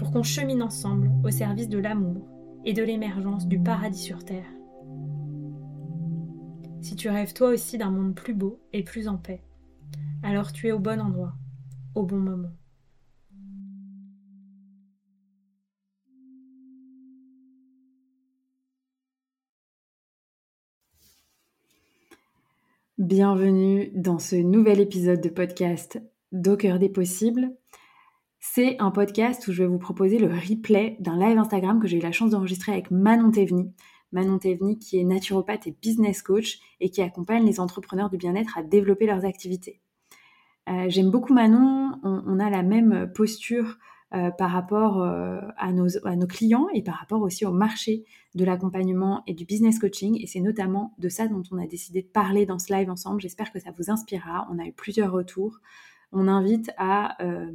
pour qu'on chemine ensemble au service de l'amour et de l'émergence du paradis sur Terre. Si tu rêves toi aussi d'un monde plus beau et plus en paix, alors tu es au bon endroit, au bon moment. Bienvenue dans ce nouvel épisode de podcast D'au cœur des possibles. C'est un podcast où je vais vous proposer le replay d'un live Instagram que j'ai eu la chance d'enregistrer avec Manon Tevni. Manon Tevni qui est naturopathe et business coach et qui accompagne les entrepreneurs du bien-être à développer leurs activités. Euh, j'aime beaucoup Manon, on, a la même posture euh, par rapport euh, à, nos, à, nos, clients et par rapport aussi au marché de l'accompagnement et du business coaching. Et c'est notamment de ça dont on a décidé de parler dans ce live ensemble. J'espère que ça vous inspirera. On a eu plusieurs retours on invite à euh,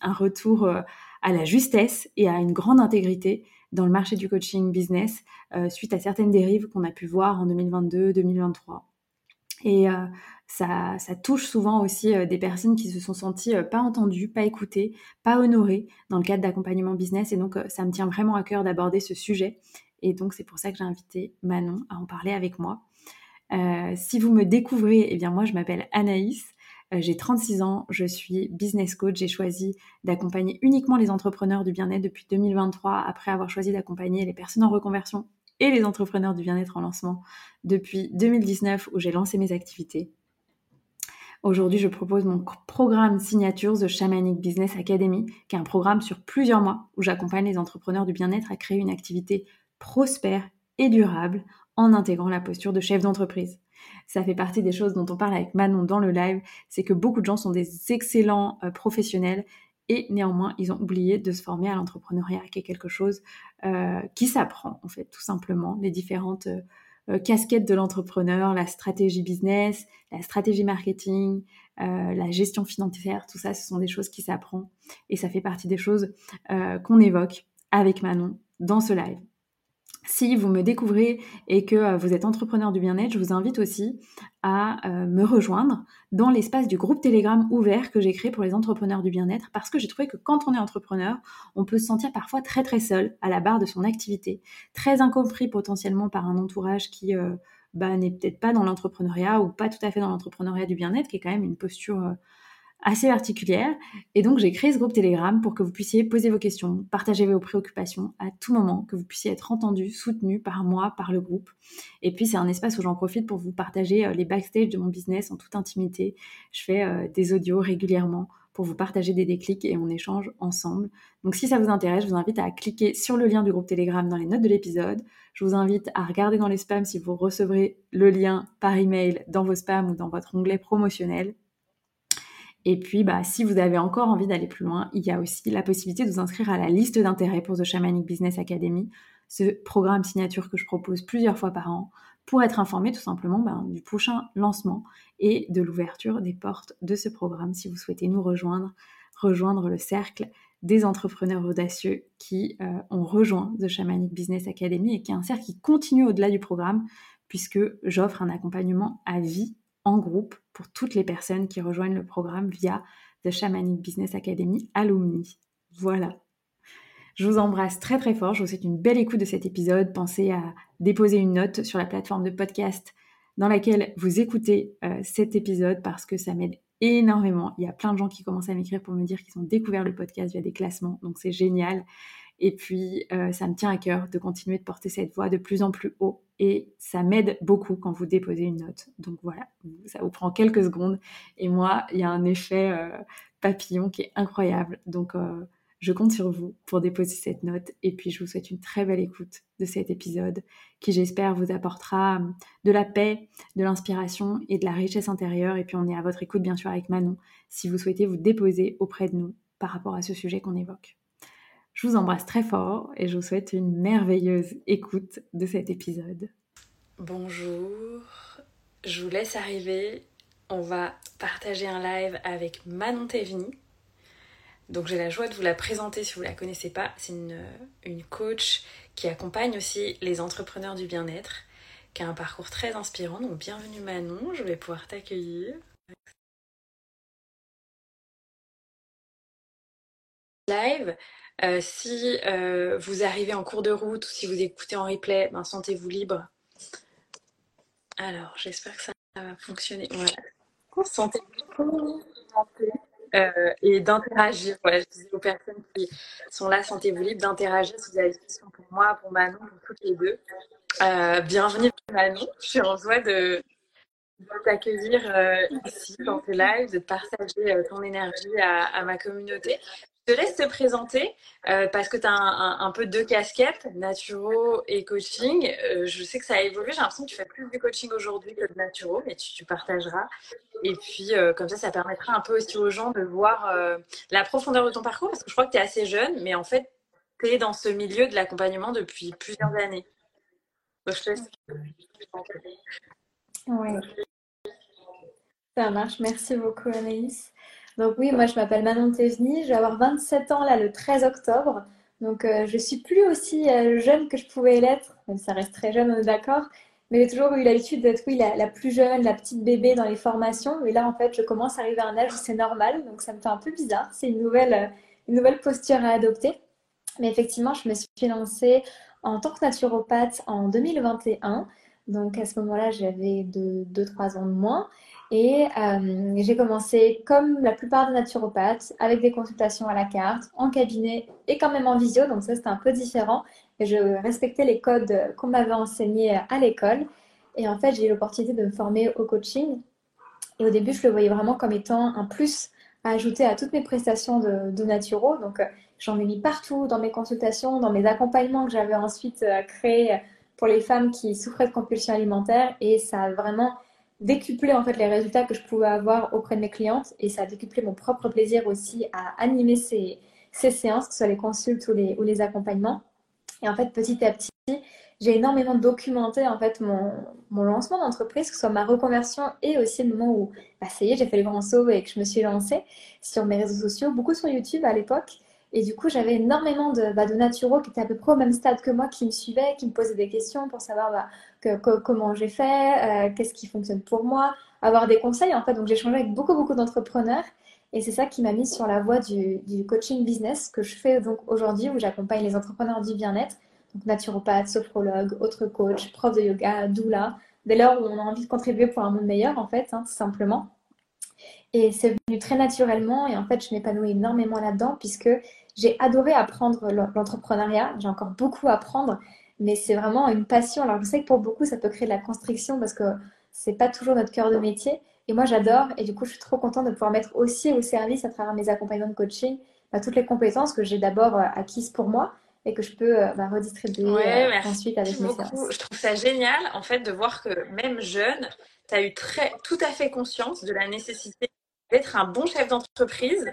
un retour euh, à la justesse et à une grande intégrité dans le marché du coaching business euh, suite à certaines dérives qu'on a pu voir en 2022-2023. Et ça, touche souvent aussi des personnes qui se sont senties pas entendues, pas écoutées, pas honorées dans le cadre d'accompagnement business. Et donc, ça me tient vraiment à cœur d'aborder ce sujet. Et donc, c'est pour ça que j'ai invité Manon à en parler avec moi. si vous me découvrez, eh bien moi, je m'appelle Anaïs. Euh, j'ai 36 ans, je suis business coach. J'ai choisi d'accompagner uniquement les entrepreneurs du bien-être depuis 2023, après avoir choisi d'accompagner les personnes en reconversion et les entrepreneurs du bien-être en lancement depuis 2019 où j'ai lancé mes activités. Aujourd'hui, je propose mon programme signature The Shamanic Business Academy, qui est un programme sur plusieurs mois où j'accompagne les entrepreneurs du bien-être à créer une activité prospère et durable en intégrant la posture de chef d'entreprise ça fait partie des choses dont on parle avec Manon dans le live, c'est que beaucoup de gens sont des excellents euh, professionnels et néanmoins ils ont oublié de se former à l'entrepreneuriat, qui est quelque chose euh, qui s'apprend en fait tout simplement, les différentes euh, casquettes de l'entrepreneur, la stratégie business, la stratégie marketing, la gestion financière, tout ça, ce sont des choses qui s'apprennent et ça fait partie des choses qu'on évoque avec Manon dans ce live. Si vous me découvrez et que euh, vous êtes entrepreneur du bien-être, je vous invite aussi à euh, me rejoindre dans l'espace du groupe Telegram ouvert que j'ai créé pour les entrepreneurs du bien-être parce que j'ai trouvé que quand on est entrepreneur, on peut se sentir parfois très très seul à la barre de son activité, très incompris potentiellement par un entourage qui euh, bah, n'est peut-être pas dans l'entrepreneuriat ou pas tout à fait dans l'entrepreneuriat du bien-être, qui est quand même une posture assez particulière. Et donc, j'ai créé ce groupe Telegram pour que vous puissiez poser vos questions, partager vos préoccupations à tout moment, que vous puissiez être entendu, soutenu par moi, par le groupe. Et puis, c'est un espace où j'en profite pour vous partager euh, les backstage de mon business en toute intimité. Je fais euh, des audios régulièrement pour vous partager des déclics et on échange ensemble. Donc si ça vous intéresse, je vous invite à cliquer sur le lien du groupe Telegram dans les notes de l'épisode. Je vous invite à regarder dans les spams si vous recevrez le lien par email dans vos spams ou dans votre onglet promotionnel. Et puis, bah, si vous avez encore envie d'aller plus loin, il y a aussi la possibilité de vous inscrire à la liste d'intérêt pour The Shamanic Business Academy, ce programme signature que je propose plusieurs fois par an pour être informé tout simplement ben, du prochain lancement et de l'ouverture des portes de ce programme si vous souhaitez nous rejoindre, rejoindre le cercle des entrepreneurs audacieux qui euh, ont rejoint The Shamanic Business Academy et qui est un cercle qui continue au-delà du programme puisque j'offre un accompagnement à vie en groupe pour toutes les personnes qui rejoignent le programme via The Shamanic Business Academy Alumni. Voilà. Je vous embrasse très très fort. Je vous souhaite une belle écoute de cet épisode. Pensez à déposer une note sur la plateforme de podcast dans laquelle vous écoutez euh, cet épisode parce que ça m'aide énormément. Il y a plein de gens qui commencent à m'écrire pour me dire qu'ils ont découvert le podcast via des classements, donc c'est génial. Et puis, euh, ça me tient à cœur de continuer de porter cette voix de plus en plus haut. Et ça m'aide beaucoup quand vous déposez une note. Donc voilà, ça vous prend quelques secondes. Et moi, il y a un effet euh, papillon qui est incroyable. Donc, euh, je compte sur vous pour déposer cette note. Et puis, je vous souhaite une très belle écoute de cet épisode qui, j'espère, vous apportera de la paix, de l'inspiration et de la richesse intérieure. Et puis, on est à votre écoute, bien sûr, avec Manon, si vous souhaitez vous déposer auprès de nous par rapport à ce sujet qu'on évoque. Je vous embrasse très fort et je vous souhaite une merveilleuse écoute de cet épisode. Bonjour, je vous laisse arriver. On va partager un live avec Manon Tevni. Donc j'ai la joie de vous la présenter si vous ne la connaissez pas. C'est une, une coach qui accompagne aussi les entrepreneurs du bien-être, qui a un parcours très inspirant. Donc bienvenue Manon, je vais pouvoir t'accueillir. Live, euh, si euh, vous arrivez en cours de route ou si vous écoutez en replay, ben, sentez-vous libre. Alors, j'espère que ça va fonctionner. Sentez-vous euh, et d'interagir. Voilà, je disais aux personnes qui sont là, sentez-vous libre d'interagir si vous avez des questions pour moi, pour Manon, pour toutes les deux. bienvenue Manon, je suis en joie de, t'accueillir ici dans ce live, de partager ton énergie à, ma communauté. Te laisse te présenter euh, parce que tu as un, peu deux casquettes, naturo et coaching. Euh, je sais que ça a évolué. J'ai l'impression que tu fais plus de coaching aujourd'hui que de naturo, mais tu, partageras. Et puis, euh, comme ça, ça permettra un peu aussi aux gens de voir la profondeur de ton parcours parce que je crois que tu es assez jeune, mais en fait, tu es dans ce milieu de l'accompagnement depuis plusieurs années. Donc, je te laisse. Oui. Ça marche. Merci beaucoup, Anaïs. Donc oui, moi je m'appelle Manon Tevni, je vais avoir 27 ans là le 13 octobre. Donc je euh, je suis plus aussi euh, jeune que je pouvais l'être, même ça reste très jeune, on est d'accord. Mais j'ai toujours eu l'habitude d'être oui, la, plus jeune, la petite bébé dans les formations. Et là en fait je commence à arriver à un âge où c'est normal, donc ça me fait un peu bizarre. C'est une nouvelle, euh, une nouvelle posture à adopter. Mais effectivement, je me suis lancée en tant que naturopathe en 2021. Donc à ce moment-là, j'avais 2-3 ans de moins. Et euh, j'ai commencé comme la plupart des naturopathes, avec des consultations à la carte, en cabinet et quand même en visio, donc ça c'était un peu différent. Et je respectais les codes qu'on m'avait enseignés à l'école. Et en fait, j'ai eu l'opportunité de me former au coaching. Et au début, je le voyais vraiment comme étant un plus à ajouter à toutes mes prestations de, de naturo. Donc, euh, j'en ai mis partout dans mes consultations, dans mes accompagnements que j'avais ensuite euh, créés pour les femmes qui souffraient de compulsions alimentaires. Et ça a vraiment décupler en fait les résultats que je pouvais avoir auprès de mes clientes et ça a décuplé mon propre plaisir aussi à animer ces, ces séances, que ce soit les consultes ou les, ou les accompagnements. Et en fait, petit à petit, j'ai énormément documenté en fait mon, mon lancement d'entreprise, que ce soit ma reconversion et aussi le moment où bah, ça y est, j'ai fait les grands sauts et que je me suis lancée sur mes réseaux sociaux, beaucoup sur YouTube à l'époque. Et du coup, j'avais énormément de, bah, naturaux qui étaient à peu près au même stade que moi, qui me suivaient, qui me posaient des questions pour savoir bah, comment j'ai fait, euh, qu'est-ce qui fonctionne pour moi, avoir des conseils en fait. Donc j'ai changé avec beaucoup beaucoup d'entrepreneurs et c'est ça qui m'a mis sur la voie du, coaching business que je fais donc aujourd'hui où j'accompagne les entrepreneurs du bien-être, donc naturopathe, sophrologue, autres coach, prof de yoga, doula, dès lors où on a envie de contribuer pour un monde meilleur en fait, hein, tout simplement. Et c'est venu très naturellement et en fait je m'épanouis énormément là-dedans puisque j'ai adoré apprendre l'entrepreneuriat, j'ai encore beaucoup à apprendre mais c'est vraiment une passion. Alors je sais que pour beaucoup, ça peut créer de la constriction parce que c'est pas toujours notre cœur de métier. Et moi, j'adore. Et du coup, je suis trop contente de pouvoir mettre aussi au service, à travers mes accompagnements de coaching, bah, toutes les compétences que j'ai d'abord euh, acquises pour moi et que je peux euh, bah, redistribuer euh, ensuite avec mes beaucoup. Je trouve ça génial, en fait, de voir que même jeune, tu as eu très, tout à fait conscience de la nécessité d'être un bon chef d'entreprise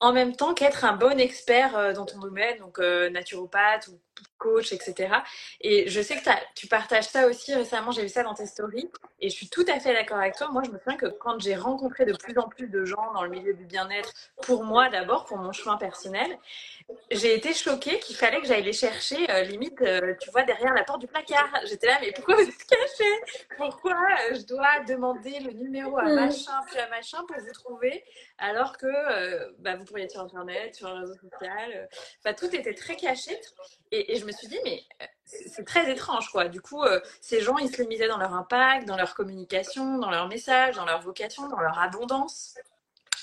en même temps qu'être un bon expert dans ton domaine, donc naturopathe ou coach, etc. Et je sais que tu partages ça aussi récemment, j'ai vu ça dans tes stories, et je suis tout à fait d'accord avec toi. Moi, je me souviens que quand j'ai rencontré de plus en plus de gens dans le milieu du bien-être, pour moi d'abord, pour mon chemin personnel, j'ai été choquée qu'il fallait que j'aille les chercher, euh, limite, euh, tu vois, derrière la porte du placard. J'étais là, mais pourquoi vous êtes cachés Pourquoi euh, je dois demander le numéro à mm. machin, puis à machin pour vous trouver, alors que bah, vous pourriez être sur Internet, sur un réseau social. Enfin, tout était très caché. Et, je me suis dit, mais c'est très étrange, quoi. Du coup, ces gens, ils se limitaient dans leur impact, dans leur communication, dans leur message, dans leur vocation, dans leur abondance.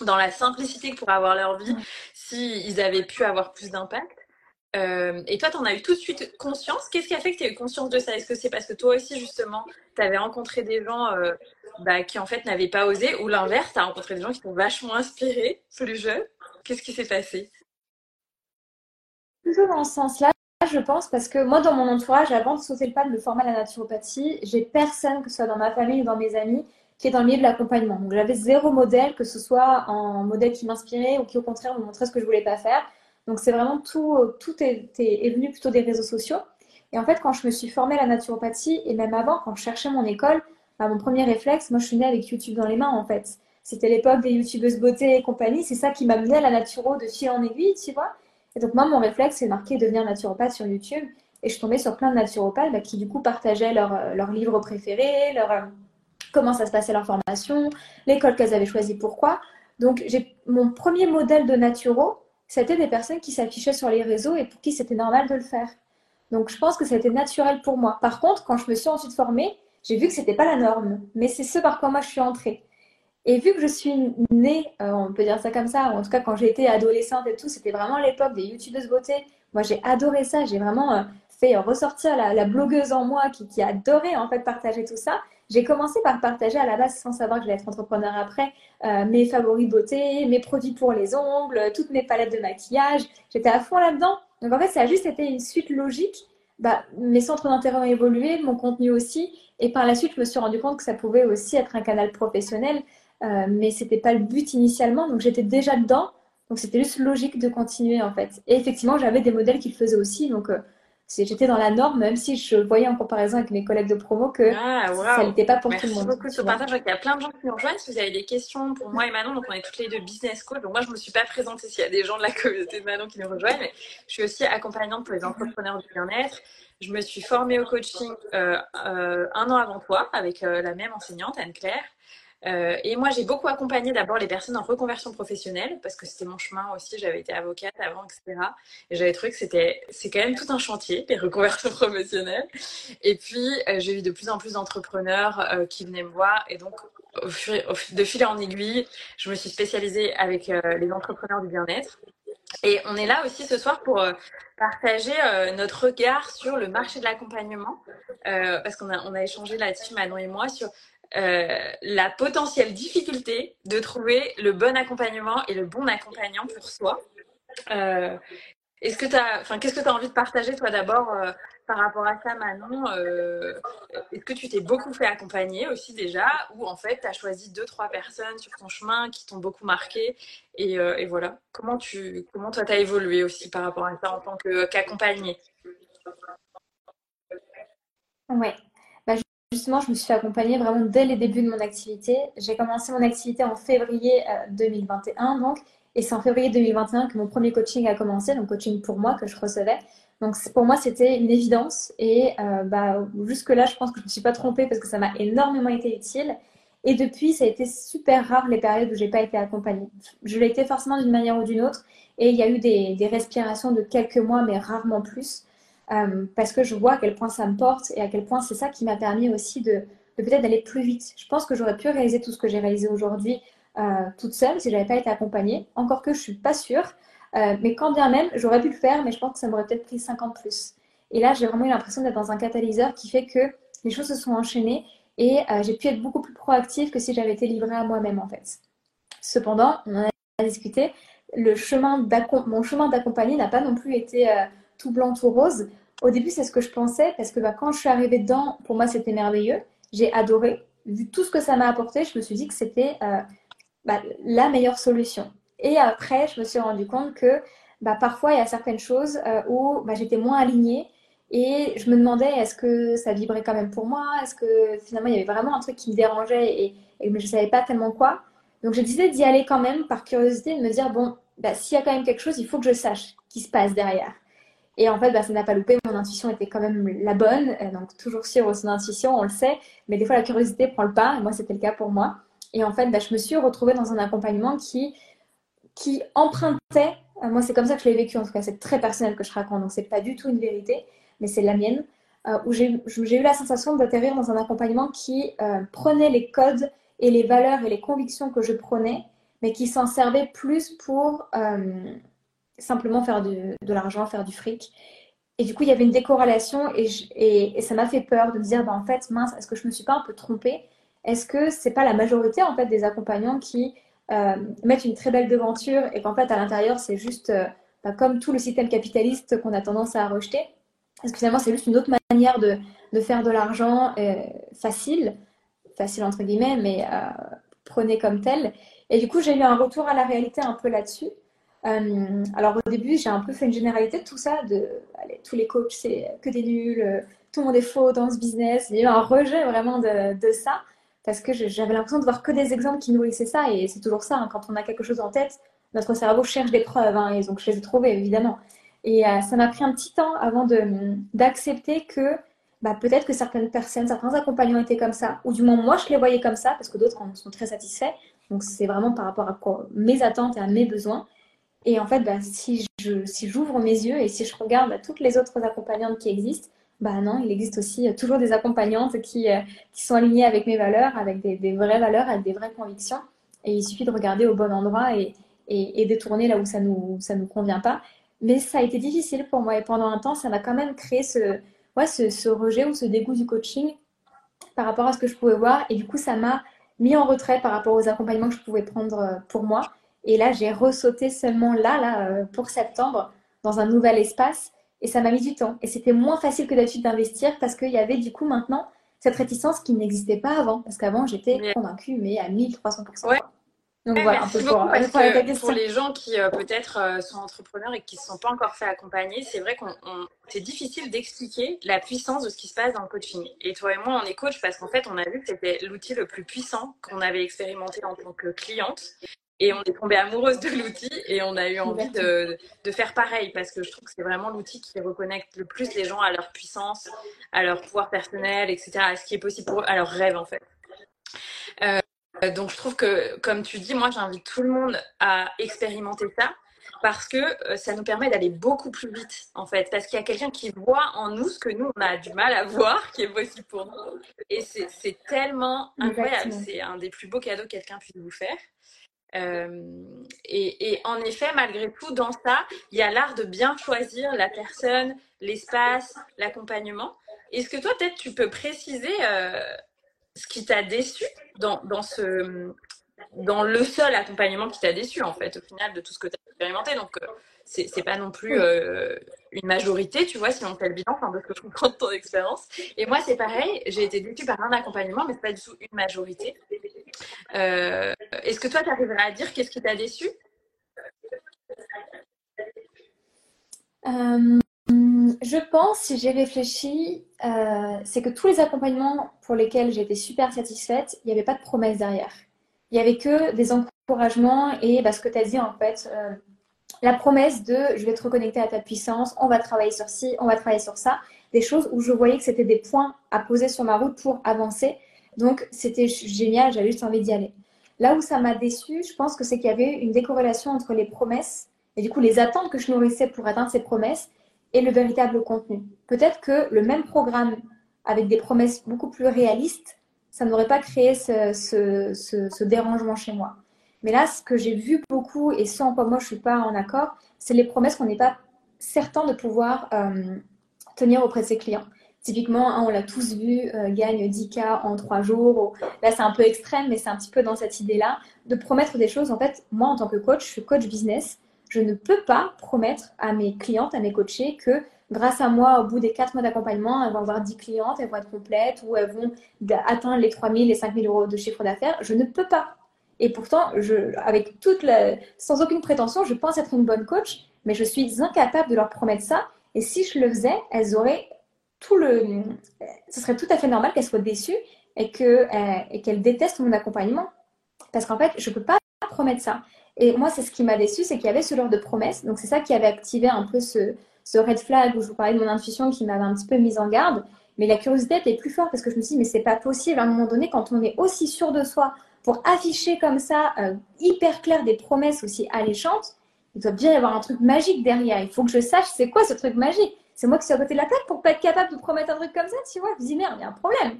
dans la simplicité pour avoir leur vie s'ils ils avaient pu avoir plus d'impact. Euh, et toi, tu en as eu tout de suite conscience? Qu'est-ce qui a fait que tu aies eu conscience de ça? Est-ce que c'est parce que toi aussi, justement, tu avais rencontré des gens euh, bah, qui, en fait, n'avaient pas osé Ou l'inverse, tu as rencontré des gens qui t'ont vachement inspiré, plus jeunes? Qu'est-ce qui s'est passé? Toujours dans ce sens-là, je pense, parce que moi, dans mon entourage, avant de sauter le pas de me former à la naturopathie, j'ai personne, que ce soit dans ma famille ou dans mes amis, qui est dans le milieu de l'accompagnement. Donc, j'avais zéro modèle, que ce soit en modèle qui m'inspirait ou qui, au contraire, me montrait ce que je voulais pas faire. Donc c'est vraiment tout, tout est, venu plutôt des réseaux sociaux. Et en fait, quand je me suis formée à la naturopathie, et même avant, quand je cherchais mon école, bah, mon premier réflexe, moi je suis née avec YouTube dans les mains en fait. C'était l'époque des youtubeuses beauté et compagnie, c'est ça qui m'a mené à la naturo de fil en aiguille, tu vois. Et donc moi, mon réflexe, c'est marqué devenir naturopathe sur YouTube. Et je suis tombée sur plein de naturopathes bah, qui du coup partageaient leurs leur livres préférés, leur, euh, comment ça se passait leur formation, l'école qu'elles avaient choisie, pourquoi. Donc mon premier modèle de naturo, c'était des personnes qui s'affichaient sur les réseaux et pour qui c'était normal de le faire. Donc je pense que c'était naturel pour moi. Par contre, quand je me suis ensuite formée, j'ai vu que c'était pas la norme, mais c'est ce par quoi moi je suis entrée. Et vu que je suis née, euh, on peut dire ça comme ça, ou en tout cas quand j'étais adolescente et tout, c'était vraiment l'époque des youtubeuses beauté. Moi j'ai adoré ça, j'ai vraiment euh, fait ressortir la, blogueuse en moi qui, adorait en fait partager tout ça. J'ai commencé par partager à la base, sans savoir que j'allais être entrepreneur après, euh, mes favoris beauté, mes produits pour les ongles, toutes mes palettes de maquillage. J'étais à fond là-dedans. Donc en fait, ça a juste été une suite logique. Bah, mes centres d'intérêt ont évolué, mon contenu aussi. Et par la suite, je me suis rendu compte que ça pouvait aussi être un canal professionnel. Euh, mais c'était pas le but initialement. Donc j'étais déjà dedans. Donc c'était juste logique de continuer en fait. Et effectivement, j'avais des modèles qui le faisaient aussi. Donc euh, j'étais dans la norme, même si je voyais en comparaison avec mes collègues de promo que ah, ça n'était pas pour tout le monde. Merci beaucoup ce partage. Il y a plein de gens qui nous rejoignent. Si vous avez des questions pour moi et Manon, donc on est toutes les deux business coach. Donc moi, je ne me suis pas présentée s'il y a des gens de la communauté de Manon qui nous rejoignent, mais je suis aussi accompagnante pour les entrepreneurs du bien-être. Je me suis formée au coaching euh, euh, un an avant toi avec euh, la même enseignante, Anne-Claire. Euh, et moi, j'ai beaucoup accompagné d'abord les personnes en reconversion professionnelle parce que c'était mon chemin aussi. J'avais été avocate avant, etc. Et j'avais trouvé que c'était, quand même tout un chantier, les reconversions professionnelles. Et puis, euh, j'ai eu de plus en plus d'entrepreneurs euh, qui venaient me voir. Et donc, de fil en aiguille, je me suis spécialisée avec les entrepreneurs du bien-être. Et on est là aussi ce soir pour partager notre regard sur le marché de l'accompagnement, parce qu'on a, on a échangé là-dessus, Manon et moi, sur euh, la potentielle difficulté de trouver le bon accompagnement et le bon accompagnant pour soi. Euh, est-ce que tu as, enfin, qu'est-ce que tu as envie de partager toi d'abord euh, par rapport à ça, Manon Est-ce que tu t'es beaucoup fait accompagner aussi déjà, ou en fait tu as choisi deux trois personnes sur ton chemin qui t'ont beaucoup marqué et, voilà. Comment tu, comment toi t'as évolué aussi par rapport à ça en tant qu'accompagné? Ouais. Justement, je me suis fait vraiment dès les débuts de mon activité. J'ai commencé mon activité en février 2021, euh, donc, et c'est en février 2021 que mon premier coaching a commencé, donc coaching pour moi que je recevais. Donc pour moi, c'était une évidence. Et euh, bah, jusque-là, je pense que je ne me suis pas trompée parce que ça m'a énormément été utile. Et depuis, ça a été super rare les périodes où j'ai pas été accompagnée. Je l'ai été forcément d'une manière ou d'une autre. Et il y a eu des respirations de quelques mois, mais rarement plus. Euh, parce que je vois à quel point ça me porte et à quel point c'est ça qui m'a permis aussi de, peut-être d'aller plus vite. Je pense que j'aurais pu réaliser tout ce que j'ai réalisé aujourd'hui euh, toute seule si j'avais pas été accompagnée. Encore que je suis pas sûre, euh, mais quand bien même, j'aurais pu le faire, mais je pense que ça m'aurait peut-être pris 50 plus. Et là, j'ai vraiment eu l'impression d'être dans un catalyseur qui fait que les choses se sont enchaînées et j'ai pu être beaucoup plus proactive que si j'avais été livrée à moi-même en fait. Cependant, on en a discuté, le chemin mon chemin d'accompagner n'a pas non plus été tout blanc, tout rose. Au début, c'est ce que je pensais parce que bah, quand je suis arrivée dedans, pour moi, c'était merveilleux. J'ai adoré. Vu tout ce que ça m'a apporté, je me suis dit que c'était euh, bah, la meilleure solution. Et après, je me suis rendu compte que bah, parfois, il y a certaines choses euh, où j'étais moins alignée et je me demandais est-ce que ça vibrait quand même pour moi? Est-ce que finalement, il y avait vraiment un truc qui me dérangeait et, je ne savais pas tellement quoi Donc, j'ai décidé d'y aller quand même par curiosité, de me dire bon, s'il y a quand même quelque chose, il faut que je sache ce qui se passe derrière. Et en fait, bah, ça n'a pas loupé. Mon intuition était quand même la bonne. Euh, donc, toujours suivre son intuition, on le sait. Mais des fois, la curiosité prend le pas. Et moi, c'était le cas pour moi. Et en fait, bah, je me suis retrouvée dans un accompagnement qui, empruntait. Euh, moi, c'est comme ça que je l'ai vécu. En tout cas, c'est très personnel que je raconte. Donc, c'est pas du tout une vérité, mais c'est la mienne. Euh, où j'ai eu la sensation d'atterrir dans un accompagnement qui prenait les codes et les valeurs et les convictions que je prenais, mais qui s'en servaient plus pour simplement faire de, l'argent, faire du fric. Et du coup, il y avait une décorrélation et, ça m'a fait peur de me dire, bah, en fait, mince, est-ce que je me suis pas un peu trompée? Est-ce que c'est pas la majorité en fait des accompagnants qui euh, mettent une très belle devanture et qu'en fait à l'intérieur c'est juste euh, bah, comme tout le système capitaliste qu'on a tendance à rejeter? Parce que finalement c'est juste une autre manière de, de faire de l'argent facile, facile entre guillemets, mais prenez comme tel. Et du coup, j'ai eu un retour à la réalité un peu là-dessus. Euh, alors au début, j'ai un peu fait une généralité de tout ça, de tous les coachs, c'est que des nuls, euh, tout le monde est faux dans ce business. Il y a eu un rejet vraiment de, ça, parce que j'avais l'impression de voir que des exemples qui nourrissaient ça, et c'est toujours ça, hein. quand on a quelque chose en tête, notre cerveau cherche des preuves, hein, et donc je les ai trouvées évidemment. Et euh, ça m'a pris un petit temps avant d'accepter que bah, peut-être que certaines personnes, certains accompagnants étaient comme ça, ou du moins moi je les voyais comme ça, parce que d'autres en sont très satisfaits. Donc c'est vraiment par rapport à mes attentes et à mes besoins. Et en fait, bah, si j'ouvre mes yeux et si je regarde toutes les autres accompagnantes qui existent, bah non, il existe aussi euh, toujours des accompagnantes qui, euh, qui sont alignées avec mes valeurs, avec des, vraies valeurs, avec des vraies convictions. Et il suffit de regarder au bon endroit et, et, et détourner là où ça nous nous convient pas. Mais ça a été difficile pour moi et pendant un temps, ça m'a quand même créé ce rejet ou ce dégoût du coaching par rapport à ce que je pouvais voir. Et du coup, ça m'a mis en retrait par rapport aux accompagnements que je pouvais prendre euh, pour moi. Et là, j'ai ressauté seulement là, là, euh, pour septembre, dans un nouvel espace. Et ça m'a mis du temps. Et c'était moins facile que d'habitude d'investir parce qu'il y avait du coup maintenant cette réticence qui n'existait pas avant. Parce qu'avant, j'étais convaincue, mais à 1300%. Ouais. Donc voilà, un peu pour, pour, pour, les gens qui euh, peut-être euh, sont entrepreneurs et qui ne se sont pas encore fait accompagner, c'est vrai qu'on c'est difficile d'expliquer la puissance de ce qui se passe dans le coaching. Et toi et moi, on est coach parce qu'en fait, on a vu que c'était l'outil le plus puissant qu'on avait expérimenté en tant que cliente. Et on est tombé amoureuse de l'outil et on a eu envie de, de, faire pareil parce que je trouve que c'est vraiment l'outil qui reconnecte le plus les gens à leur puissance, à leur pouvoir personnel, etc., à ce qui est possible pour eux, à leurs rêves en fait. Euh, euh, donc je trouve que, comme tu dis, moi j'invite tout le monde à expérimenter ça parce que euh, ça nous permet d'aller beaucoup plus vite en fait. Parce qu'il y a quelqu'un qui voit en nous ce que nous on a du mal à voir qui est possible pour nous. Et c'est tellement incroyable. C'est un des plus beaux cadeaux que quelqu'un puisse vous faire euh, et, et, en effet malgré tout dans ça il y a l'art de bien choisir la personne l'espace l'accompagnement est-ce que toi peut-être tu peux préciser ce qui t'a déçu dans, dans, ce, dans le seul accompagnement qui t'a déçu, en fait, au final, de tout ce que tu as expérimenté? Donc, euh, c'est, c'est pas non plus euh, une majorité, tu vois, si on fait le bilan, enfin, de ce que je comprends de ton expérience. Et moi, c'est pareil, j'ai été déçue par un accompagnement, mais c'est pas du tout une majorité. Euh, est-ce que toi, tu arriverais à dire qu'est-ce qui t'a déçu? Je pense, si j'ai réfléchi, euh, c'est que tous les accompagnements pour lesquels j'étais super satisfaite, il n'y avait pas de promesse derrière. Il n'y avait que des encouragements et bah, ce que tu as dit en fait, euh, la promesse de je vais te reconnecter à ta puissance, on va travailler sur ci, on va travailler sur ça, des choses où je voyais que c'était des points à poser sur ma route pour avancer. Donc c'était génial, j'avais juste envie d'y aller. Là où ça m'a déçu, je pense que c'est qu'il y avait une décorrélation entre les promesses et du coup les attentes que je nourrissais pour atteindre ces promesses et le véritable contenu. Peut-être que le même programme avec des promesses beaucoup plus réalistes, ça n'aurait pas créé ce, ce, dérangement chez moi. Mais là, ce que j'ai vu beaucoup et sans quoi moi je suis pas en accord, c'est les promesses qu'on n'est pas certain de pouvoir euh, tenir auprès de ses clients. Typiquement, hein, on l'a tous vu, euh, gagne 10K en 3 jours. Là, c'est un peu extrême, mais c'est un petit peu dans cette idée-là, de promettre des choses. En fait, moi, en tant que coach, je suis coach business je ne peux pas promettre à mes clientes, à mes coachés que grâce à moi, au bout des 4 mois d'accompagnement, elles vont avoir 10 clientes, elles vont être complètes ou elles vont atteindre les 3 000, les 5 000 euros de chiffre d'affaires. Je ne peux pas. Et pourtant, avec toute la, sans aucune prétention, je pense être une bonne coach, mais je suis incapable de leur promettre ça. Et si je le faisais, elles auraient tout le. Ce serait tout à fait normal qu'elles soient déçues et qu'elles euh, et qu'elles détestent mon accompagnement. Parce qu'en fait, je ne peux pas promettre ça. Et moi, c'est ce qui m'a déçu, c'est qu'il y avait ce genre de promesses. Donc, c'est ça qui avait activé un peu ce, ce, red flag où je vous parlais de mon intuition qui m'avait un petit peu mise en garde. Mais la curiosité était plus forte parce que je me suis dit, mais c'est pas possible à un moment donné, quand on est aussi sûr de soi, pour afficher comme ça, euh, hyper clair, des promesses aussi alléchantes, il doit bien y avoir un truc magique derrière. Il faut que je sache c'est quoi ce truc magique. C'est moi qui suis à côté de la plaque pour pas être capable de promettre un truc comme ça, tu vois. Je me dis, merde, il y a un problème.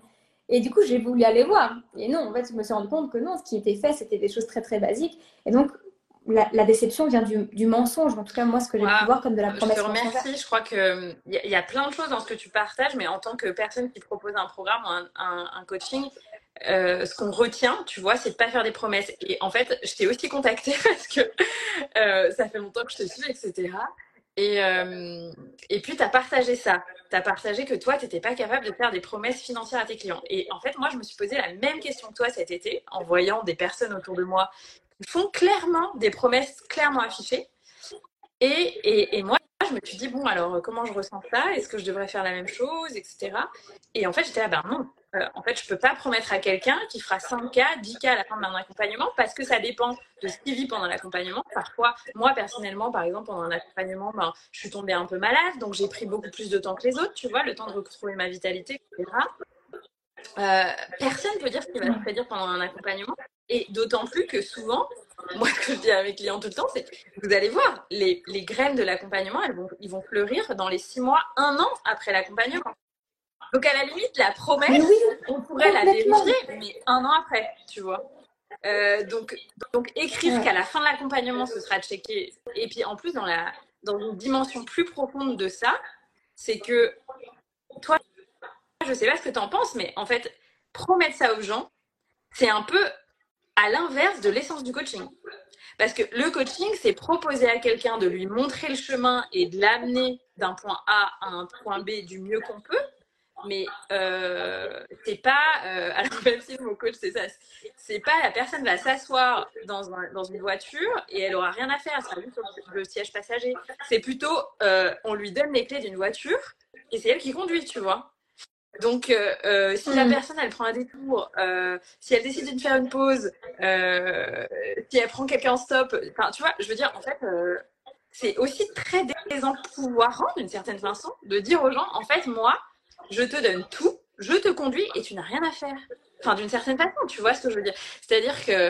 Et du coup, j'ai voulu aller voir. Et non, en fait, je me suis rendu compte que non, ce qui était fait, c'était des choses très, très basiques. Et donc, la, déception vient du, mensonge. En tout cas, moi, ce que j'ai pu voir comme de la promesse. Je te remercie. Je crois qu'il y, y, a plein de choses dans ce que tu partages, mais en tant que personne qui propose un programme ou un, coaching, euh, ce qu'on retient, tu vois, c'est de pas faire des promesses. Et en fait, je t'ai aussi contacté parce que euh, ça fait longtemps que je te suis, etc. Et, euh, et puis, tu as partagé ça. Tu as partagé que toi, tu n'étais pas capable de faire des promesses financières à tes clients. Et en fait, moi, je me suis posé la même question que toi cet été en voyant des personnes autour de moi qui font clairement des promesses clairement affichées. Et moi, je me suis dit, bon, alors comment je ressens ça? Est-ce que je devrais faire la même chose, etc. Et en fait, j'étais là, ben non, euh, en fait, je ne peux pas promettre à quelqu'un qui fera 5K, 10K à la fin de mon accompagnement parce que ça dépend de ce qu'il vit pendant l'accompagnement. Parfois, moi, personnellement, par exemple, pendant un accompagnement, ben, je suis tombée un peu malade, donc j'ai pris beaucoup plus de temps que les autres, tu vois, le temps de retrouver ma vitalité, etc. Euh, personne ne peut dire ce qu'il va se dire pendant un accompagnement. Et d'autant plus que souvent, moi, ce que je dis à mes clients tout le temps, c'est vous allez voir, les, les graines de l'accompagnement, elles vont, ils vont fleurir dans les six mois, un an après l'accompagnement. Donc, à la limite, la promesse, on pourrait la délivrer, mais un an après, tu vois. Euh, donc, donc, écrire qu'à la fin de l'accompagnement, ce sera checké. Et puis, en plus, dans, la, dans une dimension plus profonde de ça, c'est que toi, je sais pas ce que tu en penses, mais en fait, promettre ça aux gens, c'est un peu à l'inverse de l'essence du coaching. Parce que le coaching, c'est proposer à quelqu'un de lui montrer le chemin et de l'amener d'un point A à un point B du mieux qu'on peut mais euh, c'est pas euh, alors même si mon coach c'est ça c'est pas la personne va s'asseoir dans, une voiture et elle aura rien à faire elle juste sur le siège passager c'est plutôt euh, on lui donne les clés d'une voiture et c'est elle qui conduit tu vois donc euh, si la mm. personne elle prend un détour si elle décide de faire une pause si elle prend quelqu'un en stop enfin tu vois je veux dire en fait c'est aussi très désempouvoirant d'une certaine façon de dire aux gens en fait moi je te donne tout, je te conduis et tu n'as rien à faire. Enfin, d'une certaine façon, tu vois ce que je veux dire. C'est-à-dire que,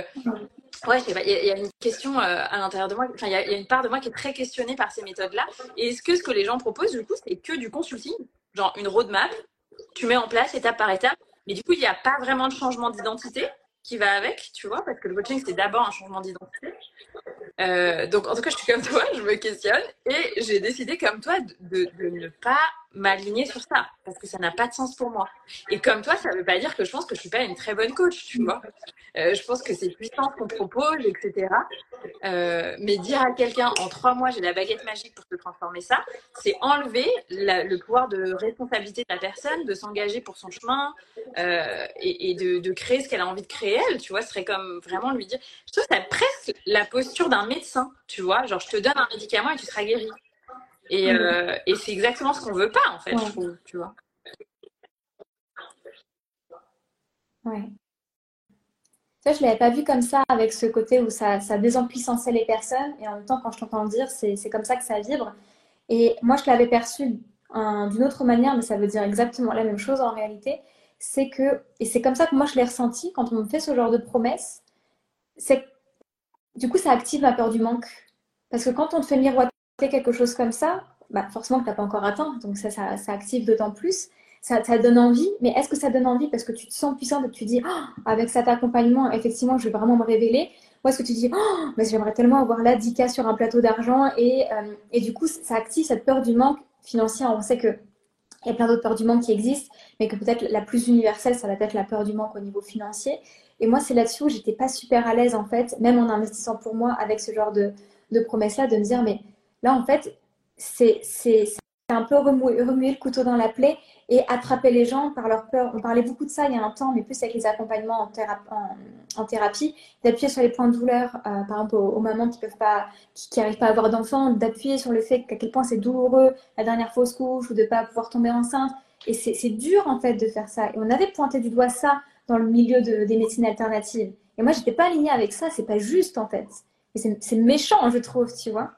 ouais, il y, a une question euh, à l'intérieur de moi, enfin, il y, a une part de moi qui est très questionnée par ces méthodes-là. Et est-ce que ce que les gens proposent, du coup, c'est que du consulting? Genre une roadmap, tu mets en place étape par étape, mais du coup, il n'y a pas vraiment de changement d'identité qui va avec, tu vois, parce que le coaching, c'est d'abord un changement d'identité. Euh, donc, en tout cas, je suis comme toi, je me questionne et j'ai décidé, comme toi, de ne pas m'aligner sur ça parce que ça n'a pas de sens pour moi. Et comme toi, ça ne veut pas dire que je pense que je suis pas une très bonne coach, tu vois. Euh, je pense que c'est puissant ce qu'on propose, etc. Euh, mais dire à quelqu'un en trois mois j'ai la baguette magique pour te transformer ça, c'est enlever le pouvoir de responsabilité de la personne, de s'engager pour son chemin euh, et, de, de, créer ce qu'elle a envie de créer elle. Tu vois, ce serait comme vraiment lui dire. Je trouve ça presque la posture d'un médecin, tu vois. Genre je te donne un médicament et tu seras guéri. Et, mm. euh, et c'est exactement ce qu'on veut pas, en fait, je trouve, tu vois. Ouais. Tu je ne l'avais pas vu comme ça, avec ce côté où ça, ça désempuissançait les personnes. Et en même temps, quand je t'entends dire, c'est comme ça que ça vibre. Et moi, je l'avais perçu d'une autre manière, mais ça veut dire exactement la même chose en réalité. C'est que, et c'est comme ça que moi, je l'ai ressenti quand on me fait ce genre de promesses, c'est du coup, ça active ma peur du manque. Parce que quand on te fait miroiter quelque chose comme ça, bah forcément que tu n'as pas encore atteint, donc ça, ça, active d'autant plus. Ça, donne envie, mais est-ce que ça donne envie parce que tu te sens puissante et que tu dis, ah, avec cet accompagnement, effectivement, je vais vraiment me révéler? Ou est-ce que tu dis, oh, mais j'aimerais tellement avoir là 10K sur un plateau d'argent et, euh, et du coup, ça active cette peur du manque financier. On sait qu'il y a plein d'autres peurs du manque qui existent, mais que peut-être la plus universelle, ça va être la peur du manque au niveau financier. Et moi, c'est là-dessus où j'étais pas super à l'aise, en fait, même en investissant pour moi avec ce genre de, de promesses-là, de me dire, mais Là, en fait, c'est un peu remuer, le couteau dans la plaie et attraper les gens par leur peur. On parlait beaucoup de ça il y a un temps, mais plus avec les accompagnements en, thérapie, d'appuyer sur les points de douleur, euh, par exemple aux, mamans qui peuvent pas, qui n'arrivent pas à avoir d'enfants, d'appuyer sur le fait qu'à quel point c'est douloureux la dernière fausse couche ou de ne pas pouvoir tomber enceinte. Et c'est dur en fait de faire ça. Et on avait pointé du doigt ça dans le milieu de, des médecines alternatives. Et moi, j'étais pas alignée avec ça. C'est pas juste en fait. C'est méchant, je trouve, tu vois